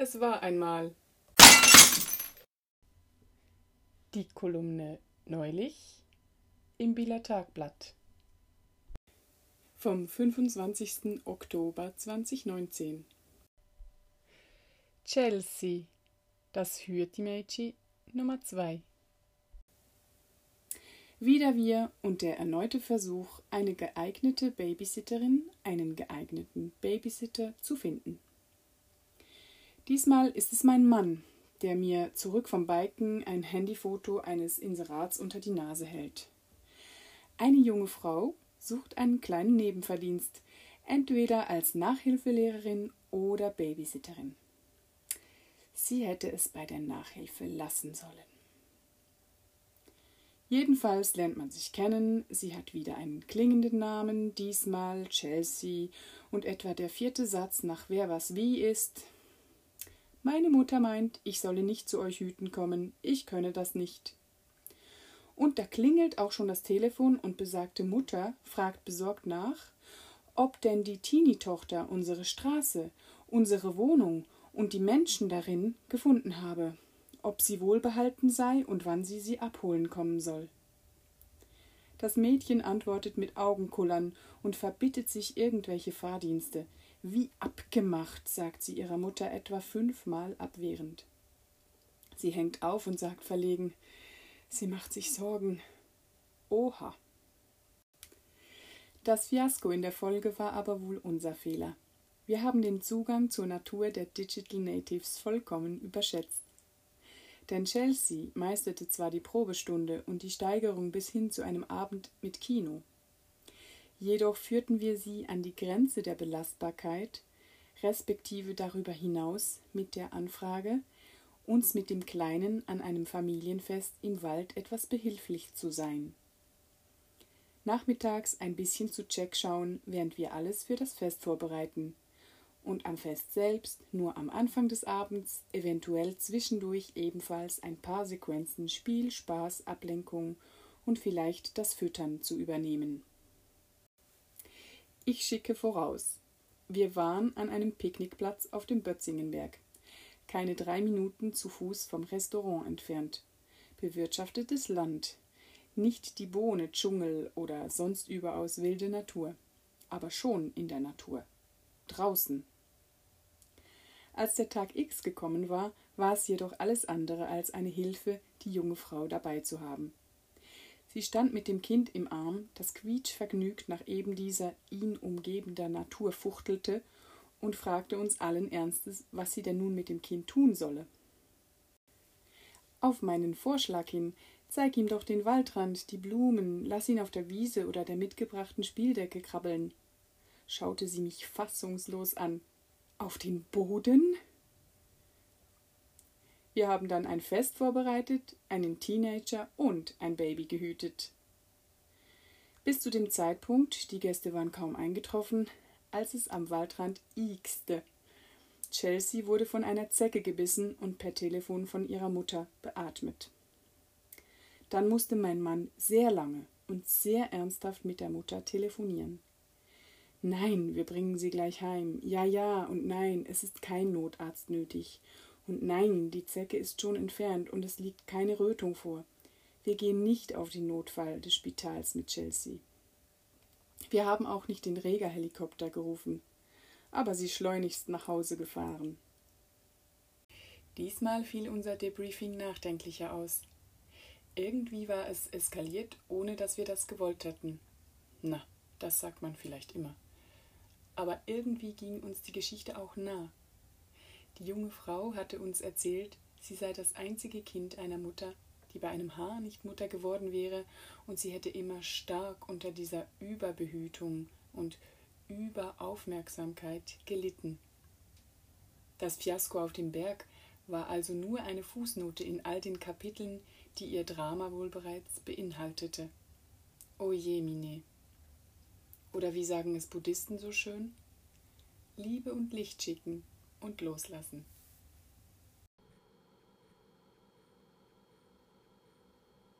Es war einmal. Die Kolumne neulich im Bieler Tagblatt vom 25. Oktober 2019. Chelsea, das Hürtimädchen Nummer 2. Wieder wir und der erneute Versuch, eine geeignete Babysitterin, einen geeigneten Babysitter zu finden. Diesmal ist es mein Mann, der mir zurück vom Biken ein Handyfoto eines Inserats unter die Nase hält. Eine junge Frau sucht einen kleinen Nebenverdienst, entweder als Nachhilfelehrerin oder Babysitterin. Sie hätte es bei der Nachhilfe lassen sollen. Jedenfalls lernt man sich kennen, sie hat wieder einen klingenden Namen, diesmal Chelsea, und etwa der vierte Satz nach wer was wie ist, meine Mutter meint, ich solle nicht zu euch hüten kommen, ich könne das nicht. Und da klingelt auch schon das Telefon und besagte Mutter fragt besorgt nach, ob denn die Teenie-Tochter unsere Straße, unsere Wohnung und die Menschen darin gefunden habe, ob sie wohlbehalten sei und wann sie sie abholen kommen soll. Das Mädchen antwortet mit Augenkullern und verbittet sich irgendwelche Fahrdienste, wie abgemacht, sagt sie ihrer Mutter etwa fünfmal abwehrend. Sie hängt auf und sagt verlegen, sie macht sich Sorgen. Oha. Das Fiasko in der Folge war aber wohl unser Fehler. Wir haben den Zugang zur Natur der Digital Natives vollkommen überschätzt. Denn Chelsea meisterte zwar die Probestunde und die Steigerung bis hin zu einem Abend mit Kino, Jedoch führten wir sie an die Grenze der Belastbarkeit, respektive darüber hinaus mit der Anfrage, uns mit dem Kleinen an einem Familienfest im Wald etwas behilflich zu sein. Nachmittags ein bisschen zu Check schauen, während wir alles für das Fest vorbereiten. Und am Fest selbst, nur am Anfang des Abends, eventuell zwischendurch ebenfalls ein paar Sequenzen Spiel, Spaß, Ablenkung und vielleicht das Füttern zu übernehmen. Ich schicke voraus. Wir waren an einem Picknickplatz auf dem Bötzingenberg, keine drei Minuten zu Fuß vom Restaurant entfernt. Bewirtschaftetes Land, nicht die Bohne, Dschungel oder sonst überaus wilde Natur, aber schon in der Natur, draußen. Als der Tag X gekommen war, war es jedoch alles andere als eine Hilfe, die junge Frau dabei zu haben. Sie stand mit dem Kind im Arm, das quietschvergnügt nach eben dieser ihn umgebender Natur fuchtelte, und fragte uns allen Ernstes, was sie denn nun mit dem Kind tun solle. Auf meinen Vorschlag hin, zeig ihm doch den Waldrand, die Blumen, lass ihn auf der Wiese oder der mitgebrachten Spieldecke krabbeln, schaute sie mich fassungslos an. Auf den Boden? Wir haben dann ein Fest vorbereitet, einen Teenager und ein Baby gehütet. Bis zu dem Zeitpunkt, die Gäste waren kaum eingetroffen, als es am Waldrand iekste. Chelsea wurde von einer Zecke gebissen und per Telefon von ihrer Mutter beatmet. Dann musste mein Mann sehr lange und sehr ernsthaft mit der Mutter telefonieren. Nein, wir bringen sie gleich heim. Ja, ja und nein, es ist kein Notarzt nötig. Und nein, die Zecke ist schon entfernt und es liegt keine Rötung vor. Wir gehen nicht auf den Notfall des Spitals mit Chelsea. Wir haben auch nicht den Reger-Helikopter gerufen, aber sie schleunigst nach Hause gefahren. Diesmal fiel unser Debriefing nachdenklicher aus. Irgendwie war es eskaliert, ohne dass wir das gewollt hätten. Na, das sagt man vielleicht immer. Aber irgendwie ging uns die Geschichte auch nah. Die junge Frau hatte uns erzählt, sie sei das einzige Kind einer Mutter, die bei einem Haar nicht Mutter geworden wäre, und sie hätte immer stark unter dieser Überbehütung und Überaufmerksamkeit gelitten. Das Fiasko auf dem Berg war also nur eine Fußnote in all den Kapiteln, die ihr Drama wohl bereits beinhaltete. O je, Mine. Oder wie sagen es Buddhisten so schön? Liebe und Licht schicken, und loslassen.